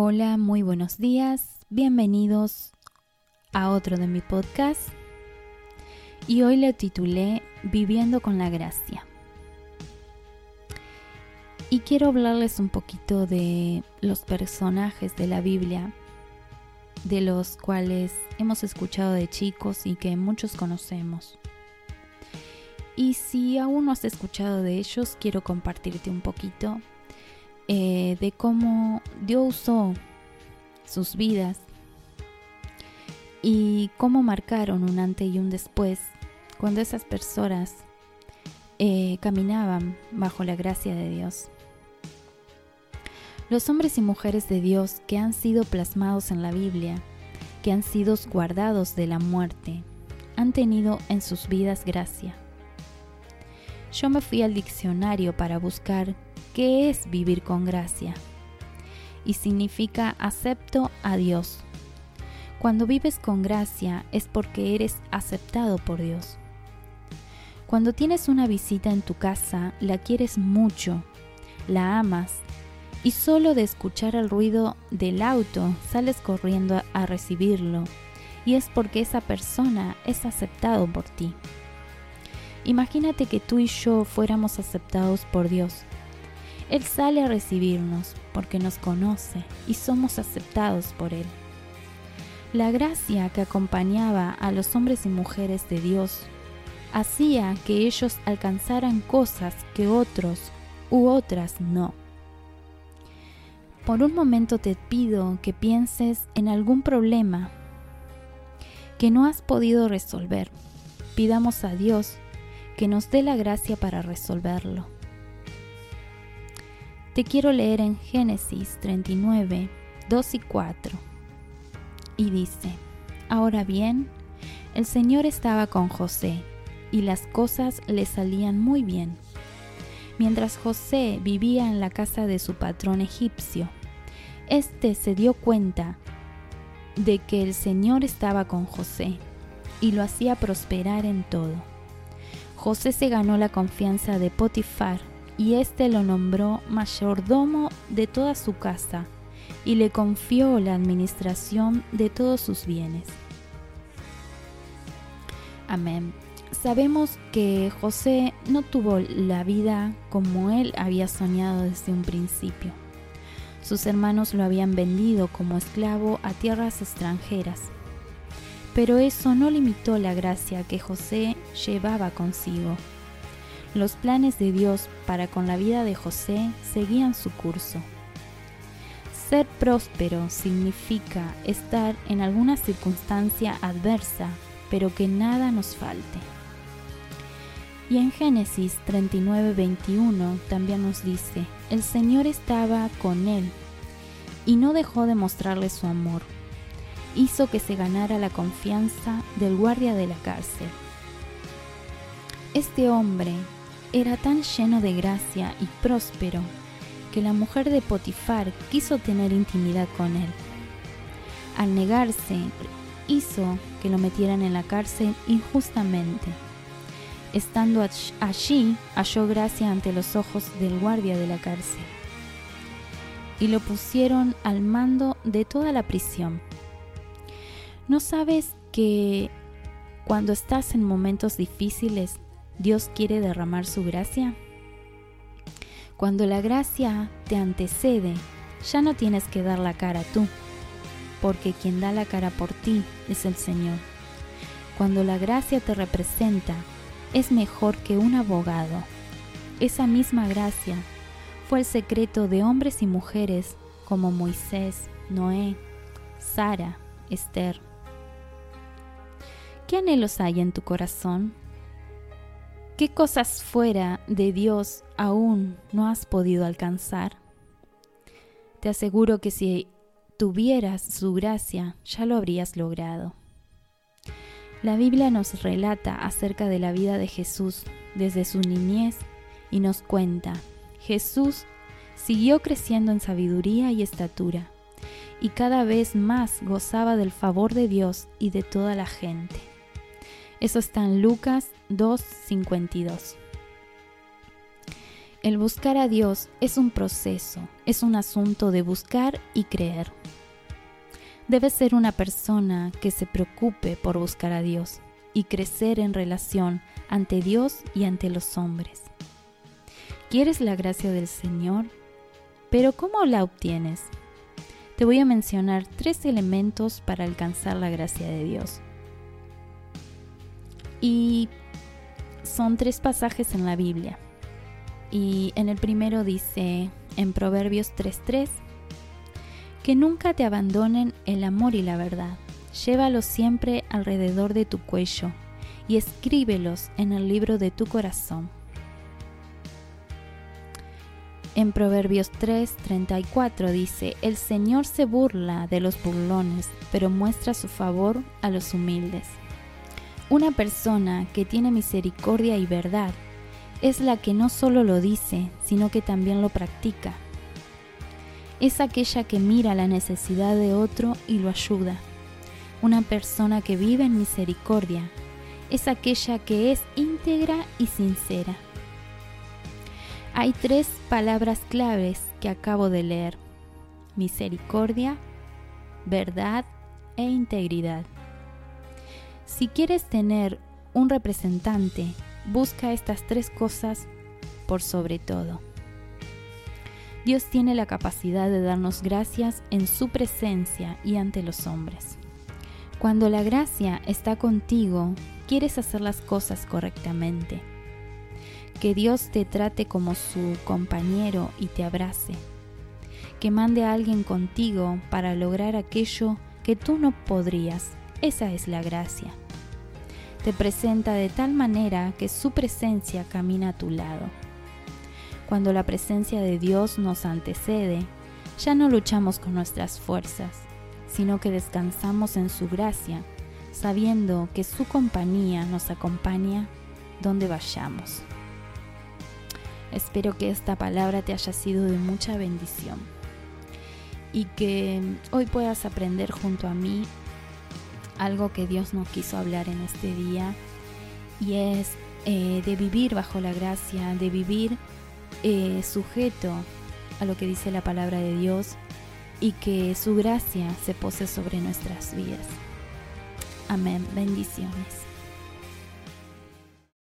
Hola, muy buenos días, bienvenidos a otro de mi podcast y hoy le titulé Viviendo con la Gracia. Y quiero hablarles un poquito de los personajes de la Biblia, de los cuales hemos escuchado de chicos y que muchos conocemos. Y si aún no has escuchado de ellos, quiero compartirte un poquito eh, de cómo Dios usó sus vidas y cómo marcaron un antes y un después cuando esas personas eh, caminaban bajo la gracia de Dios. Los hombres y mujeres de Dios que han sido plasmados en la Biblia, que han sido guardados de la muerte, han tenido en sus vidas gracia. Yo me fui al diccionario para buscar qué es vivir con gracia y significa acepto a Dios. Cuando vives con gracia es porque eres aceptado por Dios. Cuando tienes una visita en tu casa, la quieres mucho, la amas y solo de escuchar el ruido del auto sales corriendo a recibirlo y es porque esa persona es aceptado por ti. Imagínate que tú y yo fuéramos aceptados por Dios. Él sale a recibirnos porque nos conoce y somos aceptados por Él. La gracia que acompañaba a los hombres y mujeres de Dios hacía que ellos alcanzaran cosas que otros u otras no. Por un momento te pido que pienses en algún problema que no has podido resolver. Pidamos a Dios que nos dé la gracia para resolverlo. Te quiero leer en Génesis 39, 2 y 4. Y dice, Ahora bien, el Señor estaba con José, y las cosas le salían muy bien. Mientras José vivía en la casa de su patrón egipcio, este se dio cuenta de que el Señor estaba con José y lo hacía prosperar en todo. José se ganó la confianza de Potifar y éste lo nombró mayordomo de toda su casa y le confió la administración de todos sus bienes. Amén. Sabemos que José no tuvo la vida como él había soñado desde un principio. Sus hermanos lo habían vendido como esclavo a tierras extranjeras. Pero eso no limitó la gracia que José llevaba consigo. Los planes de Dios para con la vida de José seguían su curso. Ser próspero significa estar en alguna circunstancia adversa, pero que nada nos falte. Y en Génesis 39:21 también nos dice, el Señor estaba con él y no dejó de mostrarle su amor. Hizo que se ganara la confianza del guardia de la cárcel. Este hombre era tan lleno de gracia y próspero que la mujer de Potifar quiso tener intimidad con él. Al negarse, hizo que lo metieran en la cárcel injustamente Estando allí, halló gracia ante los ojos del guardia de la cárcel. Y lo pusieron al mando de toda la prisión. ¿No sabes que cuando estás en momentos difíciles, Dios quiere derramar su gracia? Cuando la gracia te antecede, ya no tienes que dar la cara tú, porque quien da la cara por ti es el Señor. Cuando la gracia te representa, es mejor que un abogado. Esa misma gracia fue el secreto de hombres y mujeres como Moisés, Noé, Sara, Esther. ¿Qué anhelos hay en tu corazón? ¿Qué cosas fuera de Dios aún no has podido alcanzar? Te aseguro que si tuvieras su gracia ya lo habrías logrado. La Biblia nos relata acerca de la vida de Jesús desde su niñez y nos cuenta, Jesús siguió creciendo en sabiduría y estatura, y cada vez más gozaba del favor de Dios y de toda la gente. Eso está en Lucas 2.52. El buscar a Dios es un proceso, es un asunto de buscar y creer. Debes ser una persona que se preocupe por buscar a Dios y crecer en relación ante Dios y ante los hombres. ¿Quieres la gracia del Señor? Pero ¿cómo la obtienes? Te voy a mencionar tres elementos para alcanzar la gracia de Dios. Y son tres pasajes en la Biblia. Y en el primero dice en Proverbios 3:3, que nunca te abandonen el amor y la verdad. Llévalos siempre alrededor de tu cuello y escríbelos en el libro de tu corazón. En Proverbios 3:34 dice, El Señor se burla de los burlones, pero muestra su favor a los humildes. Una persona que tiene misericordia y verdad es la que no solo lo dice, sino que también lo practica. Es aquella que mira la necesidad de otro y lo ayuda. Una persona que vive en misericordia es aquella que es íntegra y sincera. Hay tres palabras claves que acabo de leer. Misericordia, verdad e integridad. Si quieres tener un representante Busca estas tres cosas por sobre todo. Dios tiene la capacidad de darnos gracias en su presencia y ante los hombres. Cuando la gracia está contigo, quieres hacer las cosas correctamente. Que Dios te trate como su compañero y te abrace. Que mande a alguien contigo para lograr aquello que tú no podrías. Esa es la gracia te presenta de tal manera que su presencia camina a tu lado. Cuando la presencia de Dios nos antecede, ya no luchamos con nuestras fuerzas, sino que descansamos en su gracia, sabiendo que su compañía nos acompaña donde vayamos. Espero que esta palabra te haya sido de mucha bendición y que hoy puedas aprender junto a mí algo que Dios nos quiso hablar en este día y es eh, de vivir bajo la gracia, de vivir eh, sujeto a lo que dice la palabra de Dios y que su gracia se pose sobre nuestras vidas. Amén. Bendiciones.